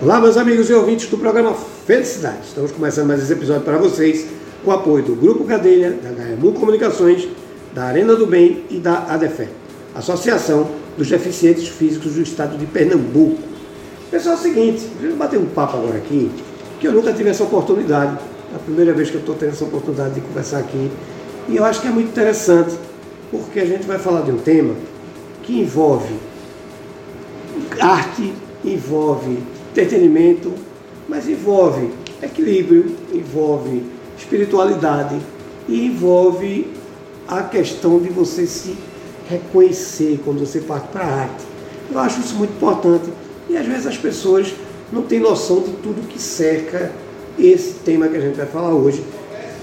Olá, meus amigos e ouvintes do programa Felicidade. Estamos começando mais esse episódio para vocês com o apoio do Grupo Cadeia, da HMU Comunicações, da Arena do Bem e da ADEFE, Associação dos Deficientes Físicos do Estado de Pernambuco. Pessoal, é o seguinte, vamos bater um papo agora aqui, que eu nunca tive essa oportunidade. É a primeira vez que eu estou tendo essa oportunidade de conversar aqui. E eu acho que é muito interessante, porque a gente vai falar de um tema que envolve arte, envolve entretenimento, mas envolve equilíbrio, envolve espiritualidade e envolve a questão de você se reconhecer quando você parte para a arte. Eu acho isso muito importante e às vezes as pessoas não têm noção de tudo que cerca esse tema que a gente vai falar hoje,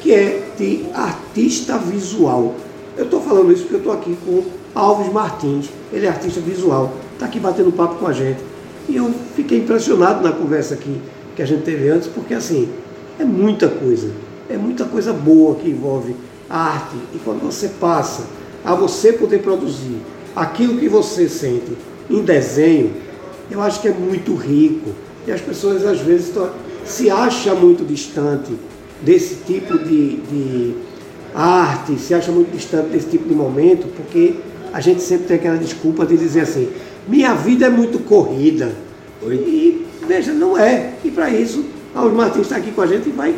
que é de artista visual. Eu estou falando isso porque eu estou aqui com Alves Martins, ele é artista visual, está aqui batendo papo com a gente. E eu fiquei impressionado na conversa aqui que a gente teve antes, porque assim, é muita coisa, é muita coisa boa que envolve a arte. E quando você passa a você poder produzir aquilo que você sente em desenho, eu acho que é muito rico. E as pessoas às vezes se acham muito distante desse tipo de, de arte, se acham muito distante desse tipo de momento, porque a gente sempre tem aquela desculpa de dizer assim, minha vida é muito corrida. E veja, não é. E para isso, Alves Martins está aqui com a gente e vai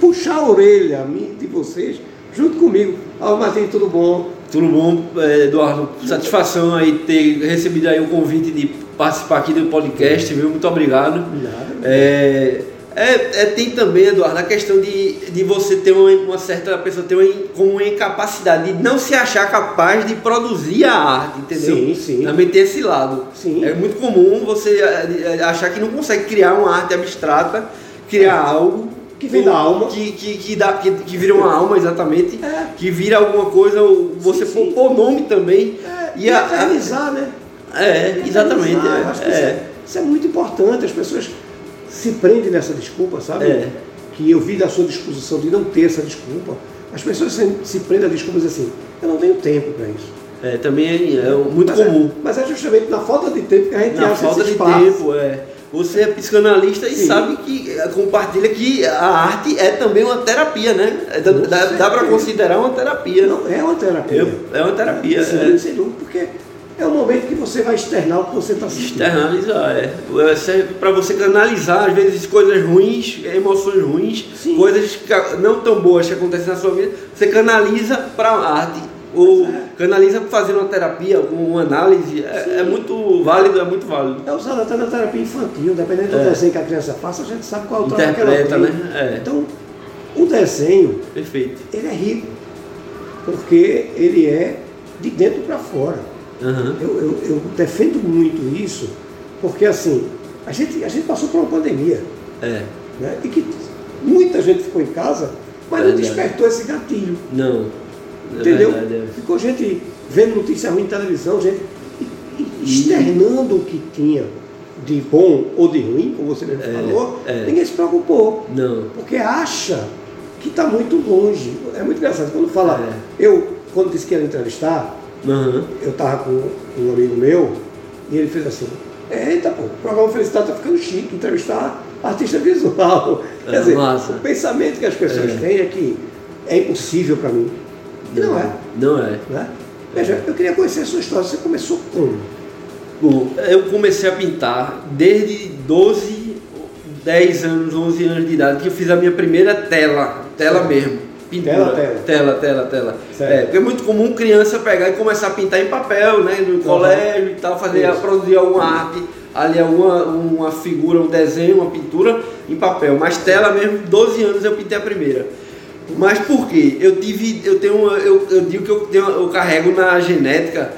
puxar a orelha de vocês junto comigo. Alves Martins, tudo bom? Tudo bom, é, Eduardo? Satisfação aí ter recebido aí o convite de participar aqui do podcast, viu? Muito obrigado. Obrigado. É, é, é, tem também, Eduardo, a questão de, de você ter uma, uma certa pessoa ter uma, como uma incapacidade de não se achar capaz de produzir a arte, entendeu? Sim, sim. Também tem esse lado. Sim. É muito comum você é, é, achar que não consegue criar uma arte abstrata, criar é. algo que da alma. Que, que, que, dá, que, que vira uma alma, exatamente. É. Que vira alguma coisa, você sim, pôr nome também. É. E, e a, realizar, né? É, exatamente. Realizar. É. Isso, é, isso é muito importante. As pessoas se prende nessa desculpa, sabe? É. Que eu vi da sua disposição de não ter essa desculpa. As pessoas se, se prendem a desculpas assim, eu não tenho tempo para isso. É, também é, é muito mas é, comum. É, mas é justamente na falta de tempo que a gente na acha falta esse de tempo, é. Você é psicanalista e Sim. sabe que é, compartilha que a arte é também uma terapia, né? É, dá, dá, dá para considerar uma terapia. Não, é uma terapia. É, é uma terapia. Sim, é. sem dúvida, porque é o momento que você vai externar o que você está sentindo. Externalizar, é. é para você canalizar, às vezes, coisas ruins, emoções ruins, Sim. coisas não tão boas que acontecem na sua vida, você canaliza para a arte. Ou é. canaliza para fazer uma terapia, uma análise, é, é, muito válido, é muito válido. É usado até na terapia infantil, dependendo do é. desenho que a criança faça, a gente sabe qual é o trabalho que ela tem. Né? É. Então, o desenho, Perfeito. ele é rico, porque ele é de dentro para fora. Uhum. Eu, eu, eu, defendo muito isso, porque assim, a gente, a gente passou por uma pandemia. É. Né? E que muita gente ficou em casa, mas não despertou esse gatilho. Não. É Entendeu? Verdade, é. Ficou gente vendo notícia ruim em televisão, gente externando o que tinha de bom ou de ruim, como você mesmo é, falou, é. ninguém se preocupou. Não. Porque acha que está muito longe. É muito engraçado. Quando fala, é. eu, quando disse que ia entrevistar, Uhum. Eu estava com um amigo meu e ele fez assim: Eita, pô, o programa Felicidade está ficando chique, entrevistar artista visual. É, Quer dizer, massa. o pensamento que as pessoas é. têm é que é impossível para mim. E não, é. Não é. Né? Veja, eu queria conhecer a sua história. Você começou como? Bom, eu comecei a pintar desde 12, 10 anos, 11 anos de idade, que eu fiz a minha primeira tela, tela mesmo pintura. Tela, tela. Tela, tela, tela. É, porque é muito comum criança pegar e começar a pintar em papel, né? No uhum. colégio e tal, fazer, Isso. produzir alguma arte, ali alguma uma figura, um desenho, uma pintura em papel. Mas tela mesmo, 12 anos eu pintei a primeira. Mas por quê? Eu tive, eu tenho uma, eu, eu digo que eu, tenho, eu carrego na genética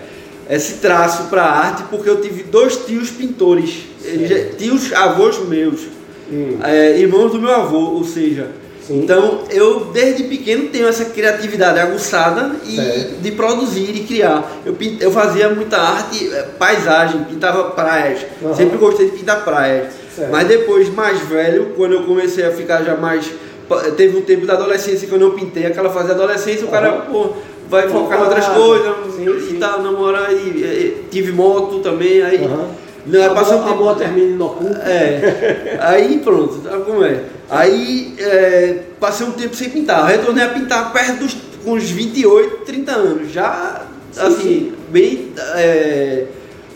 esse traço para arte porque eu tive dois tios pintores, eles, tios avós meus, hum. é, irmãos do meu avô, ou seja, Sim. Então, eu desde pequeno tenho essa criatividade aguçada e certo. de produzir e criar. Eu, pint, eu fazia muita arte, eh, paisagem, pintava praias. Uhum. Sempre gostei de pintar praias. Certo. Mas depois, mais velho, quando eu comecei a ficar já mais. Teve um tempo da adolescência que eu não pintei, aquela fase da adolescência, uhum. o cara, pô, vai focar em outras coisas sim, e tal, namorar e, e, tive moto também, aí. Uhum. Não, tempo... a termina no cu. É. Aí pronto, sabe como é? Aí é, passei um tempo sem pintar. Retornei a pintar perto dos com uns 28, 30 anos. Já, sim, assim, sim. bem. É,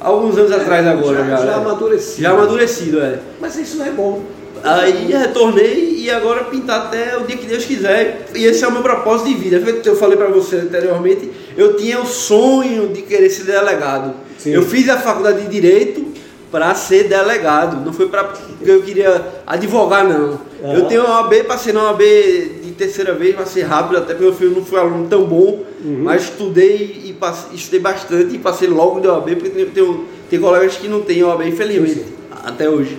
alguns anos é, atrás agora já. Já, já amadurecido. Já amadurecido, é. Mas isso não é bom. Aí retornei e agora pintar até o dia que Deus quiser. E esse é o meu propósito de vida. Eu falei para você anteriormente, eu tinha o sonho de querer ser delegado. Sim. Eu fiz a faculdade de Direito para ser delegado. Não foi para porque eu queria advogar, não. Uhum. Eu tenho uma OAB, passei na OAB de terceira vez, passei rápido, até porque meu filho não foi aluno tão bom, uhum. mas estudei e passei, estudei bastante e passei logo de OAB, porque tem, tem, tem colegas que não têm OAB, infelizmente, Sim. até hoje.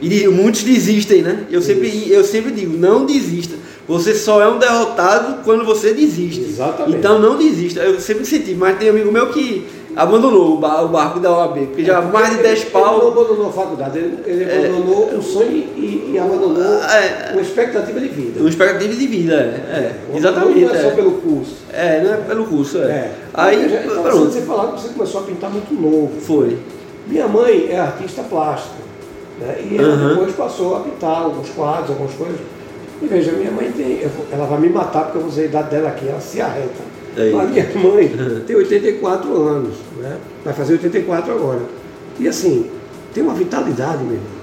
E muitos desistem, né? Eu sempre, eu sempre digo, não desista. Você só é um derrotado quando você desiste. Exatamente. Então não desista. Eu sempre senti, mas tem amigo meu que abandonou o, barco da OAB, porque já mais de 10 pau. Ele não abandonou a faculdade, ele, ele é, abandonou o sonho e, e abandonou é, uma expectativa de vida. Uma expectativa de vida, é. é exatamente. Não é só pelo curso. É, não é pelo curso, é. é. Aí, então, pronto. Você falar que você começou a pintar muito novo. Foi. Minha mãe é artista plástica. Né? E ela uhum. depois passou a pintar alguns quadros, algumas coisas. E veja, minha mãe tem. Ela vai me matar porque eu usei a idade dela aqui, ela se arreta. É a minha mãe tem 84 anos, né? vai fazer 84 agora. E assim, tem uma vitalidade, meu irmão.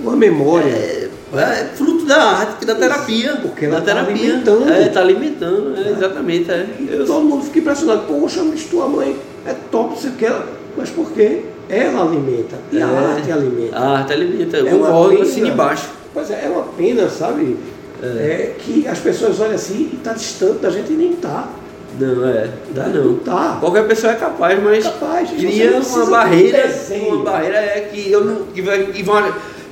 Uma memória. É, é fruto da arte, da terapia. Porque ela está alimentando. É, está alimentando, é, exatamente. É. Eu... Todo mundo fica impressionado. Poxa, mas tua mãe é top, você quer. Mas por quê? Ela alimenta. E a é. arte alimenta. A arte alimenta. Eu é concordo assim embaixo. Pois é, é uma pena, sabe? É. é que as pessoas olham assim e está distante da gente e nem está. Não, é, dá não. Tá. Qualquer pessoa é capaz, mas capaz, cria uma barreira. Uma barreira é que eu não. Que vai, que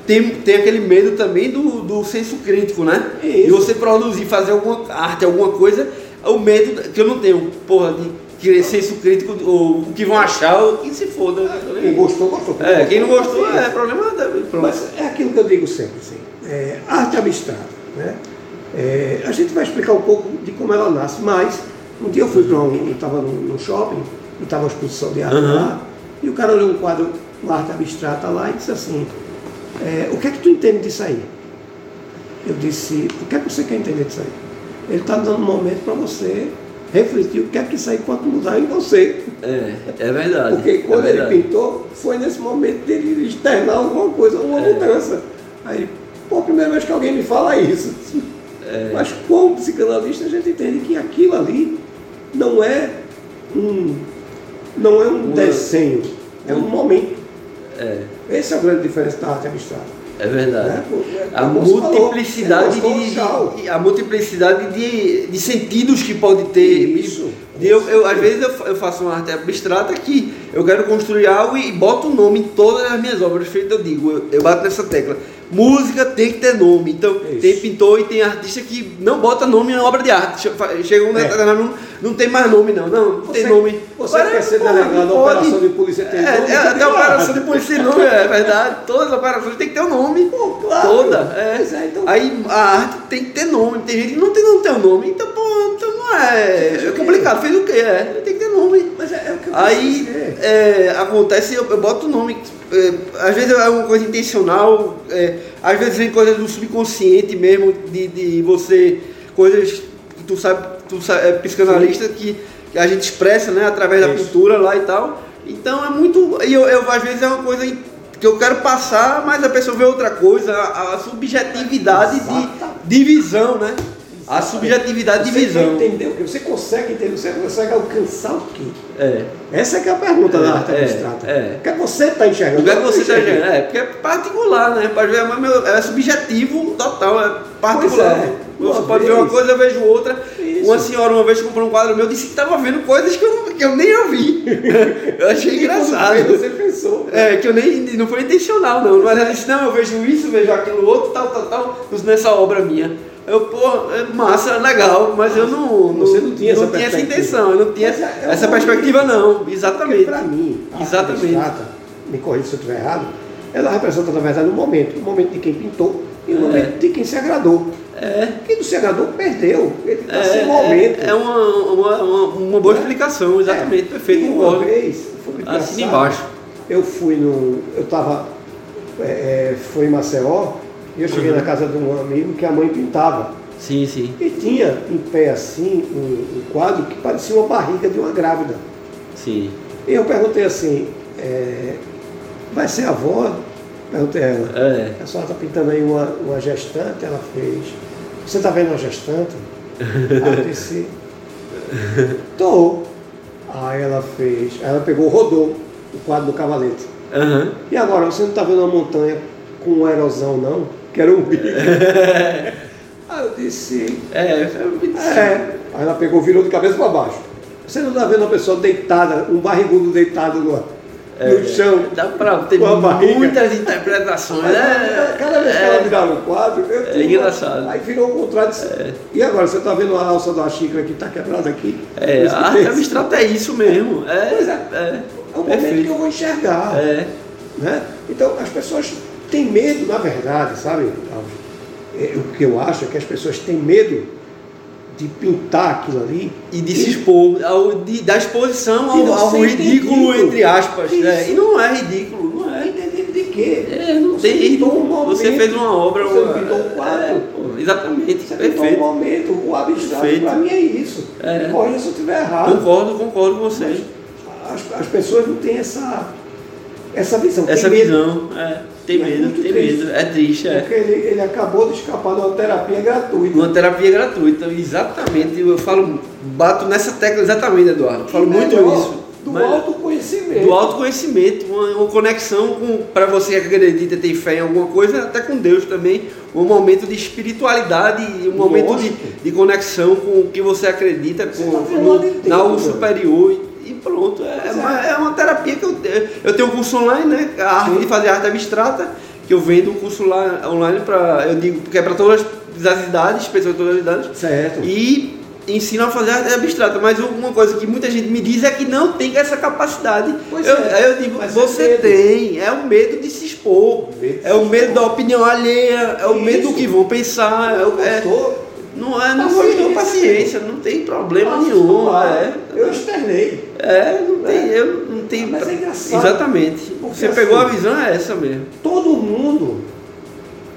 tem, tem aquele medo também do, do senso crítico, né? Isso. De você produzir, fazer alguma arte, alguma coisa, o medo que eu não tenho, porra, de querer senso crítico, ou o que vão achar, ou que se foda. Quem gostou, gostou. É, quem não gostou, é, problema dele. Mas é aquilo que eu digo sempre, assim, é, arte abstrata, né? É, a gente vai explicar um pouco de como ela nasce, mas um dia eu fui para um, eu estava no, shopping, estava uma exposição de arte uhum. lá, e o cara olhou um quadro, uma arte abstrata lá e disse assim, é, o que é que tu entende disso aí? Eu disse, o que é que você quer entender disso aí? Ele está dando um momento para você refletir o que é que isso aí pode mudar em você. É, é verdade. Porque é quando é verdade. ele pintou, foi nesse momento dele externar alguma coisa, alguma é. mudança. Aí, pô, a primeira vez que alguém me fala isso. É. Mas como psicanalista a gente entende que aquilo ali não é um, não é um Uma, desenho, é um momento. É. Essa é a grande diferença da arte abstrata. É verdade. É, é a, multiplicidade falou, de, de, a multiplicidade de, de sentidos que pode ter. Isso. De, eu, eu, às vezes eu, eu, faço uma arte abstrata que eu quero construir algo e boto o nome em todas as minhas obras feitas. Eu digo, eu, eu bato nessa tecla música tem que ter nome. Então, Isso. tem pintor e tem artista que não bota nome em obra de arte. Chega um é. não, não tem mais nome, não. Não, não você, tem nome. Você Agora, quer ser delegado da operação de polícia tem é, nome? É, até a operação de polícia tem nome, é verdade. Todas as operações tem que ter um nome. Pô, claro. Toda. É. é então... Aí a arte tem que ter nome. Tem gente que não tem, não tem um nome. Então, pô, então é. É complicado. Fez o quê? É, tem que ter nome. Mas é, é o que eu Aí é, acontece, eu, eu boto o nome é, às vezes é uma coisa intencional, é, às vezes vem coisa do subconsciente mesmo, de, de você, coisas que tu sabe, tu sabe, é psicanalista que, que, a gente expressa né, através da pintura lá e tal. Então é muito. E eu, eu, às vezes é uma coisa que eu quero passar, mas a pessoa vê outra coisa, a, a subjetividade de divisão, né? A subjetividade você de visão. Você entendeu? Você consegue entender, você consegue alcançar o quê? É. Essa é, que é a pergunta é, da arte é, abstrata. É. O que, é que você está enxergando? O que, é que você está enxergando? É, porque é particular, né? Pode ver, mas é subjetivo total, é particular. É. Você pode vez. ver uma coisa, eu vejo outra. Isso. Uma senhora uma vez comprou um quadro meu disse que estava vendo coisas que eu, que eu nem ouvi. eu achei engraçado. Você pensou. É, que eu nem. Não foi intencional, não. Mas ela disse, não, eu vejo isso, vejo aquilo outro, tal, tal, tal, nessa obra minha. Eu, pô, é massa, legal, mas eu não, Você não tinha, não essa, tinha essa intenção, eu não tinha é, é essa perspectiva, não. Exatamente. Para mim, a Exatamente. Abstrata, me corrija se eu estiver errado, ela representa, na verdade, um momento. Um momento de quem pintou e um é. momento de quem se agradou. É. Quem não se agradou perdeu. Ele está é, sem momento. É, é uma, uma, uma, uma, boa explicação, exatamente, perfeito. Uma vez, assim embaixo. eu fui no. Eu estava. É, é, foi em Maceió, e eu cheguei uhum. na casa de um amigo que a mãe pintava. Sim, sim. E tinha em pé assim um, um quadro que parecia uma barriga de uma grávida. Sim. E eu perguntei assim, é, vai ser avó? Perguntei a ela. É. A senhora está pintando aí uma, uma gestante? Ela fez. Você está vendo uma gestante? Eu disse, estou. Aí ela fez. Aí ela pegou, rodou o quadro do cavalete. Uhum. E agora, você não está vendo uma montanha com uma erosão, não? Que era um bico. Aí eu disse. É, é. Aí ela pegou, virou de cabeça para baixo. Você não está vendo uma pessoa deitada, um barrigudo deitado no, é, no chão? Dá para ter muitas interpretações. né? Cada vez que ela é. virava o quadro, eu É engraçado. Aí virou o contrário. É. E agora, você está vendo a alça da xícara que está quebrada aqui? É, a arte abstrata é isso mesmo. É, pois é. É, é o momento que eu vou enxergar. É. Né? Então, as pessoas têm medo, na verdade, sabe? É, o que eu acho é que as pessoas têm medo de pintar aquilo ali. E de se expor, ao, de, da exposição ao, ao ridículo, entre aspas. Né? E não é ridículo, não é. De, de quê? É, não você tem. Um momento, você fez uma obra. Você uma, pintou um quadro. É, pô, exatamente. Você perfeito. um momento. O abstrato para mim é isso. É. Corrija se eu estiver errado. Concordo, concordo com você. As, as pessoas não têm essa, essa visão. Essa visão, é. Tem é medo, tem triste, medo. É triste, é. Porque ele, ele acabou de escapar de uma terapia gratuita. Uma terapia gratuita, exatamente. Eu falo, bato nessa tecla exatamente, Eduardo. Eu falo muito isso. Do autoconhecimento. Do autoconhecimento, uma, uma conexão com, para você que acredita, tem fé em alguma coisa, até com Deus também. Um momento de espiritualidade, um momento de, de, conexão com o que você acredita, com, tá no, na algo superior e pronto. É, é, uma, é uma terapia que eu, eu tenho um curso online, né? A arte de fazer arte abstrata, que eu vendo um curso lá online para, eu digo, que é para todas as idades, pessoas de todas as idades. Certo. E ensino a fazer arte abstrata, mas uma coisa que muita gente me diz é que não tem essa capacidade. Pois eu, é, eu digo, você é tem, é o medo de se expor, é o medo da opinião alheia, é o Isso. medo do que vão pensar. É, é, não é, não paciência. paciência, não tem problema Nossa, nenhum. É. Eu externei. É, não tem, é. eu não tem. Mas é engraçado. Exatamente. Você assim, pegou a visão, é essa mesmo. Todo mundo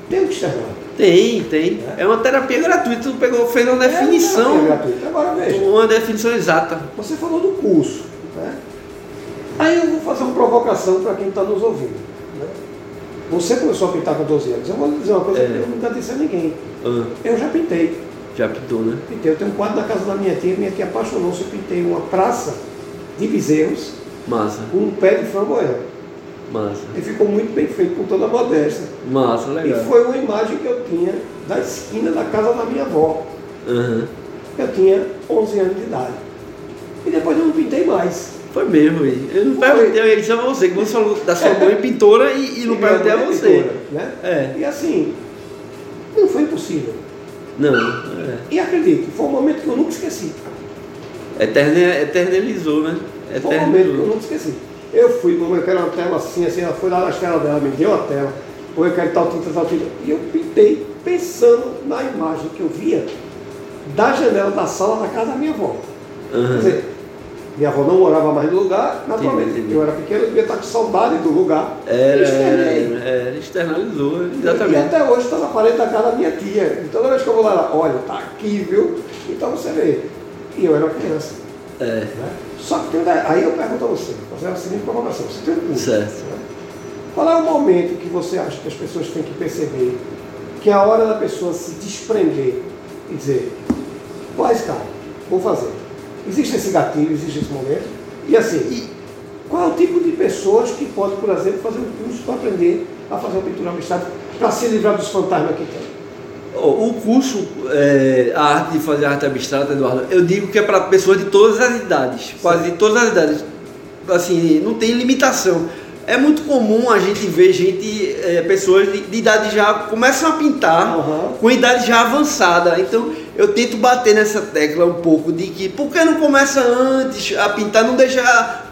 tem o que externar. Tem, tem. É. é uma terapia gratuita. Tu pegou, fez uma definição. É gratuita. Agora veja. Uma definição exata. Você falou do curso. Né? Aí eu vou fazer uma provocação para quem está nos ouvindo. Né? Você começou a pintar com 12 anos. Eu vou dizer uma coisa é. que eu nunca disse a ninguém. Ah. Eu já pintei. Já pintou, né? Pintei. Eu tenho um quadro na casa da minha tia, minha tia apaixonou-se. Eu pintei uma praça de bezerros Massa. com um pé de framboesa. Massa. E ficou muito bem feito, com toda a modéstia. Massa, legal. E foi uma imagem que eu tinha da esquina da casa da minha avó. Uhum. Eu tinha 11 anos de idade. E depois eu não pintei mais. Foi mesmo, eu não perguntei a ele, a você, que você falou da sua mãe pintora e, e não perguntei a você. Pintora, né? É. E assim, não foi impossível. Não. É. E acredito, foi um momento que eu nunca esqueci. eternizou, né? Eternizou. Foi um momento que eu nunca esqueci. Eu fui, como eu quero uma tela assim, assim, ela foi lá nas telas dela, me deu a tela, ou eu quero tal tinta, tal tinta. E eu pintei pensando na imagem que eu via da janela da sala da casa da minha avó. Uhum. Quer dizer, minha avó não morava mais no lugar, naturalmente. Sim, eu era pequeno, eu devia estar com saudade do lugar. Era, externei. Era, externalizou, exatamente. E até hoje está na parede da casa da minha tia. E toda vez que eu vou lá, olha, está aqui, viu? Então você vê. E eu era criança. É. Né? Só que tem, aí eu pergunto a você, fazer a seguinte provocação. Você tem um curso, certo. Né? Qual é o momento que você acha que as pessoas têm que perceber que é a hora da pessoa se desprender e dizer, vou arriscar, vou fazer. Existe esse gatilho, existe esse momento. E assim, e qual é o tipo de pessoas que pode, por exemplo, fazer um curso para aprender a fazer uma pintura abstrata para se livrar dos fantasmas que tem? O curso, é, a arte de fazer arte abstrata, Eduardo, eu digo que é para pessoas de todas as idades, Sim. quase de todas as idades. Assim, não tem limitação. É muito comum a gente ver gente, é, pessoas de, de, idade já começam a pintar uhum. com idade já avançada. Então eu tento bater nessa tecla um pouco de que por que não começa antes a pintar, não deixa.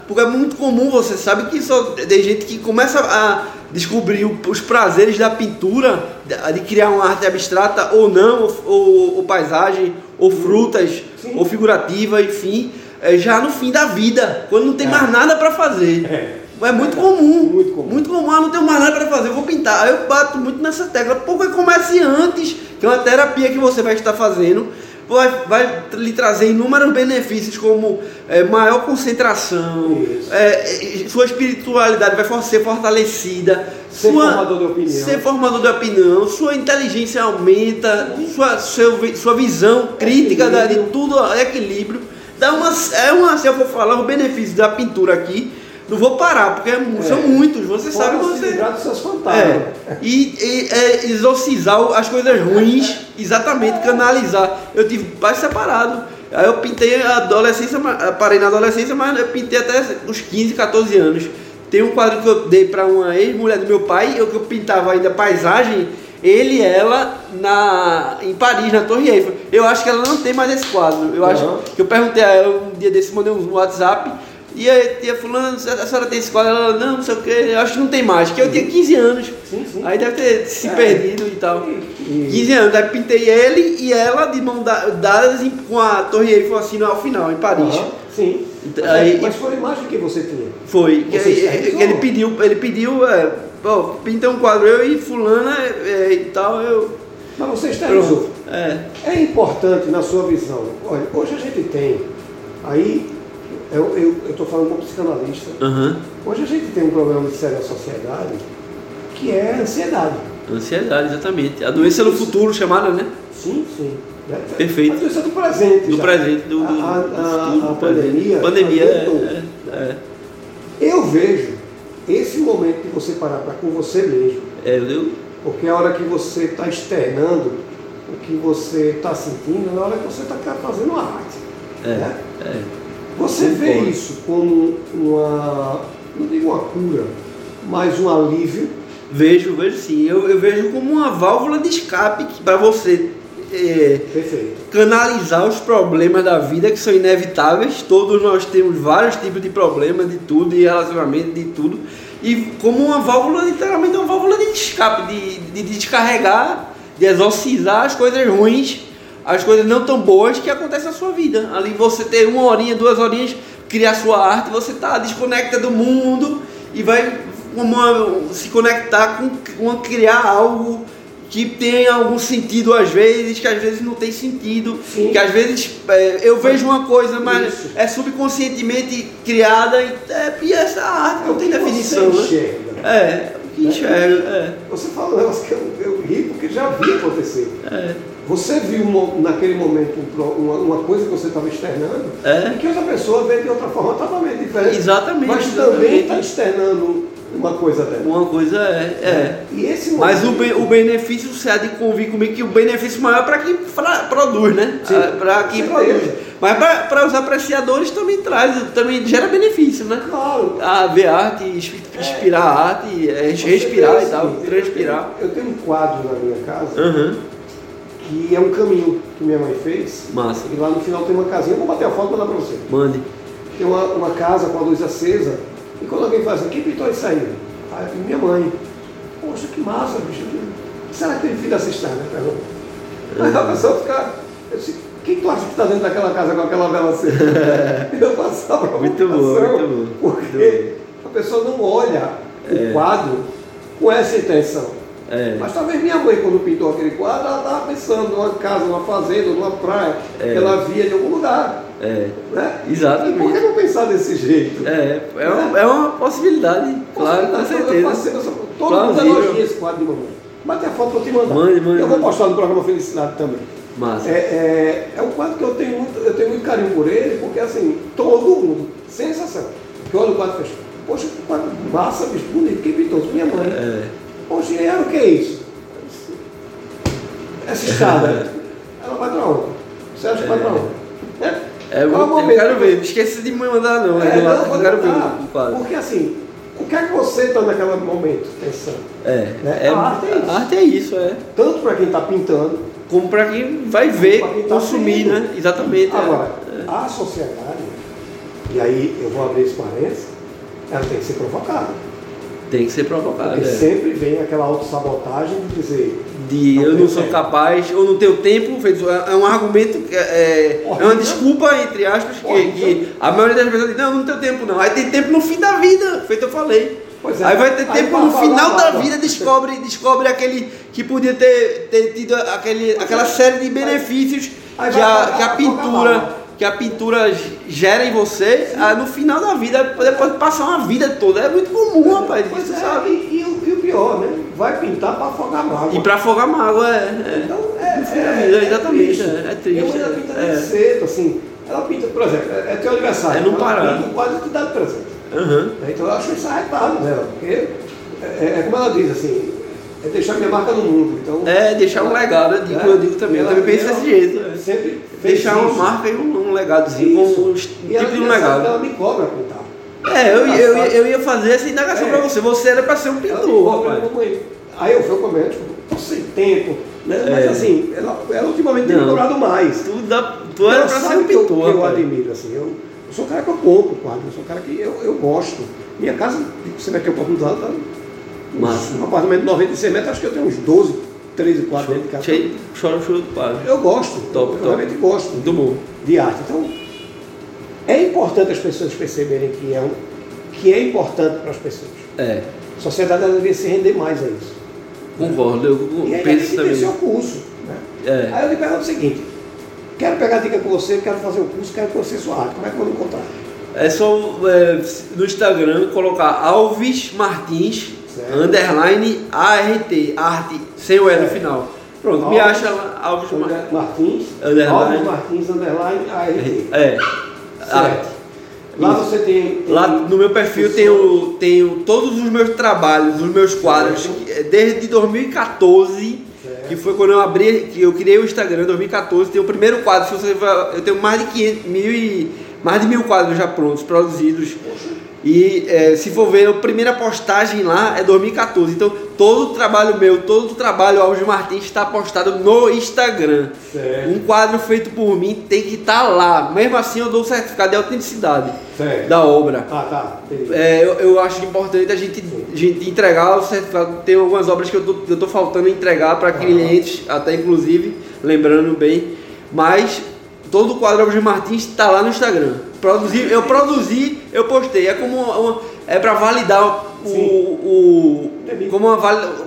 Porque é muito comum, você sabe que só tem gente que começa a descobrir os prazeres da pintura, de criar uma arte abstrata ou não, ou, ou, ou paisagem, ou frutas, Sim. ou figurativa, enfim, é, já no fim da vida, quando não tem é. mais nada para fazer. É. é muito comum. Muito comum. Muito comum. Ah, não tenho mais nada para fazer, eu vou pintar. Aí eu bato muito nessa tecla. Porque comece antes, que é uma terapia que você vai estar fazendo vai, vai lhe trazer inúmeros benefícios, como é, maior concentração, é, sua espiritualidade vai ser fortalecida, ser sua, formador de opinião, ser formador de opinião, sua inteligência aumenta, sua, seu, sua visão crítica da, de tudo, equilíbrio. Dá uma, é uma, se eu for falar os benefícios da pintura aqui, não vou parar, porque é, são muitos, você Pode sabe você. Se dos seus fantasmas. É, e, e é, exorcizar as coisas ruins, exatamente, canalizar. Eu tive pais separados. Aí eu pintei a adolescência, parei na adolescência, mas eu pintei até os 15, 14 anos. Tem um quadro que eu dei para uma ex-mulher do meu pai, eu que eu pintava ainda paisagem, ele e ela na, em Paris, na Torre Eiffel. Eu acho que ela não tem mais esse quadro. Eu uhum. acho que eu perguntei a ela um dia desse, mandei um WhatsApp. E aí tia fulano, a senhora tem escola? Ela, não, não sei o que, eu acho que não tem mais, que eu tinha 15 anos. Sim, sim. Aí deve ter se é. perdido e tal. E... 15 anos, aí pintei ele e ela de mão dadas com a Torre Eiffel assim ao final, em Paris. Uhum, sim. Então, aí, mas foi a imagem que você tinha. Foi. Você ele, ele pediu, ele pediu, é, pô, pinta um quadro, eu e fulana é, e tal, eu. Mas você exteriorizou. É. É importante na sua visão. Olha, hoje a gente tem aí eu estou falando como psicanalista. Uhum. Hoje a gente tem um problema muito sério na sociedade que é a ansiedade. Ansiedade, exatamente. A doença do futuro chamada, né? Sim, sim. Né? Perfeito. A doença do presente. Do já. presente, do, do, a, a, a pandemia. Pandemia, é, é, Eu vejo esse momento de você parar para com você mesmo. É, eu... Porque a hora que você está externando o que você está sentindo, é a hora que você está fazendo uma arte. É, né? é. Você vê isso como uma, não digo uma cura, mas um alívio? Vejo, vejo sim. Eu, eu vejo como uma válvula de escape para você é, canalizar os problemas da vida que são inevitáveis. Todos nós temos vários tipos de problemas, de tudo, de relacionamento, de tudo. E como uma válvula, literalmente uma válvula de escape, de, de, de descarregar, de exorcizar as coisas ruins as coisas não tão boas que acontecem na sua vida. Ali você ter uma horinha, duas horinhas, criar sua arte, você está desconecta do mundo e vai uma, se conectar com, com criar algo que tem algum sentido às vezes, que às vezes não tem sentido, Sim. que às vezes é, eu vejo uma coisa, mas Isso. é subconscientemente criada e, é, e essa arte é não tem definição. Você né? É, o que enxerga. É. Você fala um negócio que eu, eu ri porque já vi acontecer. É. Você viu naquele momento uma, coisa que você estava externando é. e que outra pessoa vê de outra forma totalmente diferente. Exatamente. Mas também está externando uma coisa dela. Uma coisa é. é. E esse Mas o, be, o benefício, você há de convir comigo que o benefício maior é para quem produz, né? Para quem produz. Mas para os apreciadores também traz, também gera benefício, né? Claro. A ver arte, inspirar é. arte, é, respirar e tal, transpirar. Eu, eu, tenho um quadro na minha casa. Uhum que é um caminho que minha mãe fez. Massa. E lá no final tem uma casinha, vou bater a foto e mandar para você. Mande. Tem uma, uma casa com a luz acesa, e quando alguém fala assim, quem pintou isso aí? Aí minha mãe. Poxa, que massa, bicho. Será que tem filho dessa estrada? Pergunta. Aí a pessoa fica. Eu disse, quem tu acha que está dentro daquela casa com aquela vela acesa? eu passava a Muito bom, muito bom. Porque a pessoa não olha o é. quadro com essa intenção. É. Mas talvez minha mãe, quando pintou aquele quadro, ela estava pensando numa casa, numa fazenda, numa praia, é. que ela via de algum lugar. É. Né? Exatamente. E por que não pensar desse jeito? É, é, uma, é uma possibilidade, claro, com certeza. Eu faço, eu todo mundo elogia esse quadro de mamãe. Bate a foto para eu te mandar. Mande, mande, eu vou postar no programa Felicidade também. Massa. É, é, é um quadro que eu tenho, muito, eu tenho muito carinho por ele, porque assim, todo mundo, sensação, que olha o quadro fechado. Poxa, que quadro massa, bicho, bonito, quem pintou? Minha mãe. É. Era o que é isso? Essa escada, ela acha que vai para onde? É, é eu, eu quero ver, esqueci de me mandar não. É, não, eu quero ver. Porque assim, o que é que você está naquele momento pensando? É, né? é, a, arte é isso. a arte é isso, é. Tanto para quem está pintando, como para quem vai ver, quem tá consumir, né? Exatamente. É. Agora, é. a sociedade, e aí eu vou abrir esse parênteses, ela tem que ser provocada. Tem que ser provocado. Porque é. sempre vem aquela autossabotagem de dizer. De Não eu não sou tempo. capaz, ou não tenho tempo, feito- é um argumento, que é, é uma desculpa, entre aspas, que, que a maioria das pessoas diz, não, não tenho tempo não. Aí tem tempo no fim da vida, feito eu falei. É. Aí vai ter Aí tempo pra no final da vida, descobre, descobre aquele que podia ter, ter tido aquele, aquela série de benefícios que a, que a pintura. Que a pintura gera em você, no final da vida, depois de passar uma vida toda. É muito comum, rapaz, Pois isso é, sabe? E, e o- e o pior, né? Vai pintar para afogar mágoa. E pra afogar mágoa, é. é. Então, é, No fim da vida, exatamente, triste. é- é triste, Minha mãe ela é. pinta É. desde cedo, assim. Ela pinta, por exemplo, é, é teu aniversário. É não ela parar. pinta quase te dá de presente. Aham. Então eu acho isso arretado dela, porque é, é como ela diz, assim, é deixar minha marca no mundo. Então, É, deixar um legado, eu digo, eu digo também, eu ela- também penso ela desse jeito. é. Sempre Deixar uma marca e um, um legadozinho, Isso. um tipo ela, de um legado. ela me cobra pintar. É, eu, eu, eu ia fazer essa indagação É. pra você. Você era pra ser um Ela me pintor, rapaz. mamãe. Aí eu fui com o médico, tô sem tempo, né? É. Mas assim, ela, ela ultimamente tem me cobrado mais. Tu, dá, tu era Ela pra ser um que eu, pintor, eu rapaz. admiro, assim, eu, eu sou um cara que eu compro quadro, eu sou um cara que eu, eu gosto. Minha casa, você eu posso mudar, tá? Massa. Um apartamento de 96 metros, acho que eu tenho uns 12, 13 quadros dentro de casa. Cheio, chora choro do padre. Eu gosto, Top, eu top. realmente gosto Muito bom. de arte. Então, é importante as pessoas perceberem que é, um, que é importante para as pessoas. É, A sociedade deveria se render mais a isso. concordo, eu E aí tem penso ter também. seu curso. Né? É. Aí eu lhe pergunto o seguinte, quero pegar dica com você, quero fazer o curso, quero conhecer sua arte, como é que eu vou encontrar? É só é, no Instagram colocar Alves Martins, Certo. underline ART, arte, sem o E no final. Pronto, me Alves- acha lá, Alves Martins. Martins, Underline. Alves Martins, underline, ART. É, Certo. arte. Lá Isso. você tem, tem Lá no meu perfil tenho, tenho todos os meus trabalhos, os meus quadros, Certo. é desde 2014, Certo. que foi quando eu abri, que eu criei o Instagram em 2014, tem o primeiro quadro, se você eu tenho mais de 500, mil e, mais de mil quadros já prontos, produzidos. Poxa, E é, se for ver, a primeira postagem lá é 2014. Então todo o trabalho meu, todo o trabalho Alves Martins está postado no Instagram. Certo. Um quadro feito por mim tem que estar lá. Mesmo assim eu dou o certificado de autenticidade Certo. da obra. Ah, tá. entendi. É, eu, eu acho importante a gente, a gente entregar o certificado. Tem algumas obras que eu tô, eu tô faltando entregar para clientes, até inclusive, lembrando bem. Mas todo o quadro Alves Martins está lá no Instagram. Produzi, eu produzi, eu postei. É como uma, é para validar o, o Entendi. como uma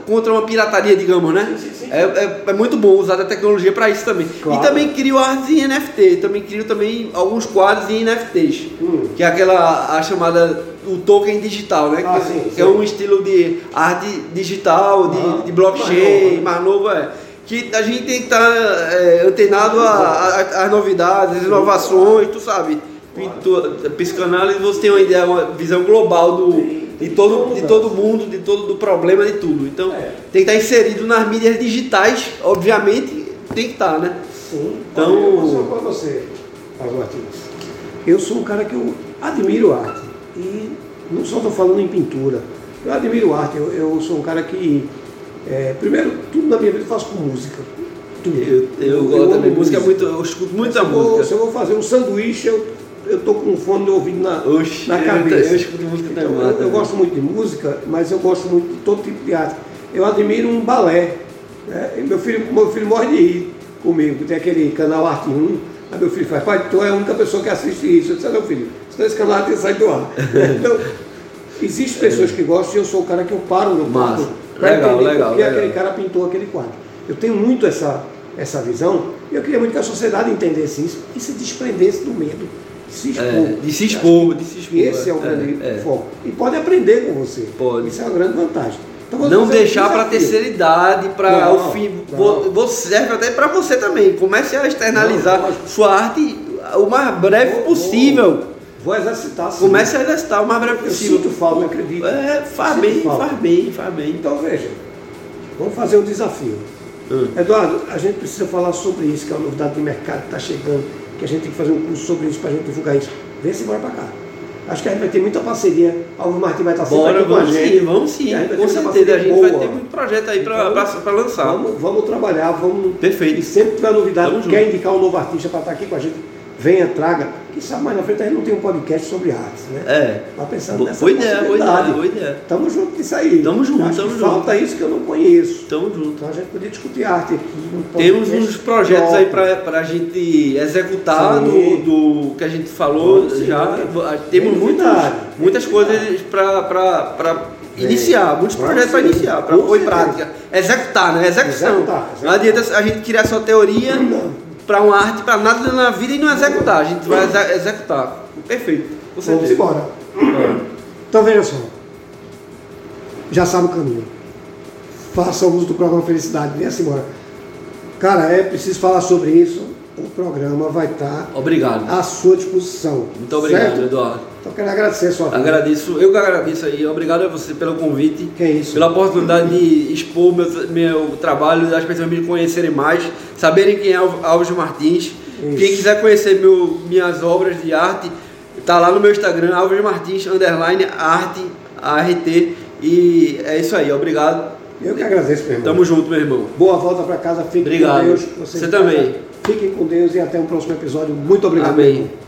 contra uma pirataria, digamos, né? Sim, sim, sim. É, é, é muito bom usar a tecnologia para isso também. Claro. E também crio artes em NFT. Também crio também alguns quadros em NFTs. Hum. Que é aquela a chamada o token digital, né? Ah, que, sim, que sim. é um estilo de arte digital, de, Ah, de blockchain, mais mais novo, é. Que a gente tem que estar é, antenado às novidades, às inovações, tu sabe. Pintura, psicanálise, você tem uma ideia, uma visão global do, de, todo, de todo mundo, de todo do problema, de tudo. Então, É. tem que estar inserido nas mídias digitais, obviamente, tem que estar, né? Sim. Então- eu para você, Martins. Eu sou um cara que eu admiro arte. E não só estou falando em pintura. Eu admiro arte. Eu, eu sou um cara que, é, primeiro, tudo na minha vida eu faço com música. Tudo. Eu, eu, gosto também. Música é muito. Eu escuto muita se eu vou- música. se eu vou fazer um sanduíche, eu, eu tô com um fone de ouvido na, Oxe, na eu- cabeça. eu escuto música Então, também, eu, eu também. gosto muito de música, mas eu gosto muito de todo tipo de arte. Eu admiro um balé. né? Meu, filho, meu filho morre de rir comigo, tem aquele canal Arte 1. Aí meu filho faz, pai, tu é a única pessoa que assiste isso. Eu disse, "Ah, não, filho, senão esse canal tem que sair do ar. então, existem pessoas que gostam e eu sou o cara que eu paro no quadro Legal, entender legal, por que legal. aquele cara pintou aquele quadro. Eu tenho muito essa, essa visão e eu queria muito que a sociedade entendesse isso e se desprendesse do medo se expor. É, de se Eu expor, de se expor. Esse é o é, grande é. foco. E pode aprender com você. Pode. Isso é uma grande vantagem. Então, Não deixar para desafio. terceira idade, para o fim. não. Você serve até para você também. Comece a externalizar Não, sua arte o mais breve Vou- possível. Vou, vou exercitar sim. Comece a exercitar o mais breve Eu possível. sinto falta, eu acredito. É, faz Sinto bem, falta. faz bem, faz bem. Então veja, vamos fazer um desafio. Hum. Eduardo, a gente precisa falar sobre isso, que é uma novidade de mercado que está chegando, que a gente tem que fazer um curso sobre isso para a gente divulgar isso. Vê se bora para cá. Acho que a gente vai ter muita parceria. Alvo Martins vai estar sempre Bora, aqui com a gente. sim, vamos sim. A gente vai ter Com certeza, a gente vai ter muito projeto aí para Então, lançar. Vamos, vamos trabalhar, vamos. Perfeito. E sempre tiver novidade, quer junto. indicar um novo artista para estar aqui com a gente, venha, traga. Quem sabe mais na frente a gente não tem um podcast sobre artes, né? É. Mas pensando Boa nessa ideia, boa ideia, boa ideia. Tamo junto nisso aí. Tamo junto, Acho tamo junto. Falta isso que eu não conheço. Tamo junto. Então a gente podia discutir arte aqui. num Temos uns projetos aí próprio. para a gente executar do, do que a gente falou Sim. já. Temos Tem muitas, novidade. muitas coisas para iniciar, muitos projetos para iniciar, para pôr em prática. Executar, né? Execução. Executar, Não adianta a gente criar só teoria Não. Para uma arte, para nada na vida e não executar. A gente vai exe- executar. Perfeito. Com Vamos embora. Então veja só. Já sabe o caminho. Faça uso do programa Felicidade. Venha-se embora. Cara, é preciso falar sobre isso. O programa vai estar Obrigado. à sua disposição. Muito obrigado, Certo? Eduardo. Então quero agradecer a sua vida. Agradeço, eu que agradeço aí. Obrigado a você pelo convite. Que é isso. Pela oportunidade de expor meu, meu trabalho, das pessoas me conhecerem mais, saberem quem é Al- Alves Martins. Quem quiser conhecer meu, minhas obras de arte, tá lá no meu Instagram, Alves Martins, underline, arte, ART. E é isso aí, obrigado. Eu que agradeço, meu irmão. Tamo junto, meu irmão. Boa volta para casa. Fiquem Obrigado. com Deus. Você em também. Fiquem com Deus e até um próximo episódio. Muito obrigado. Amém. meu irmão.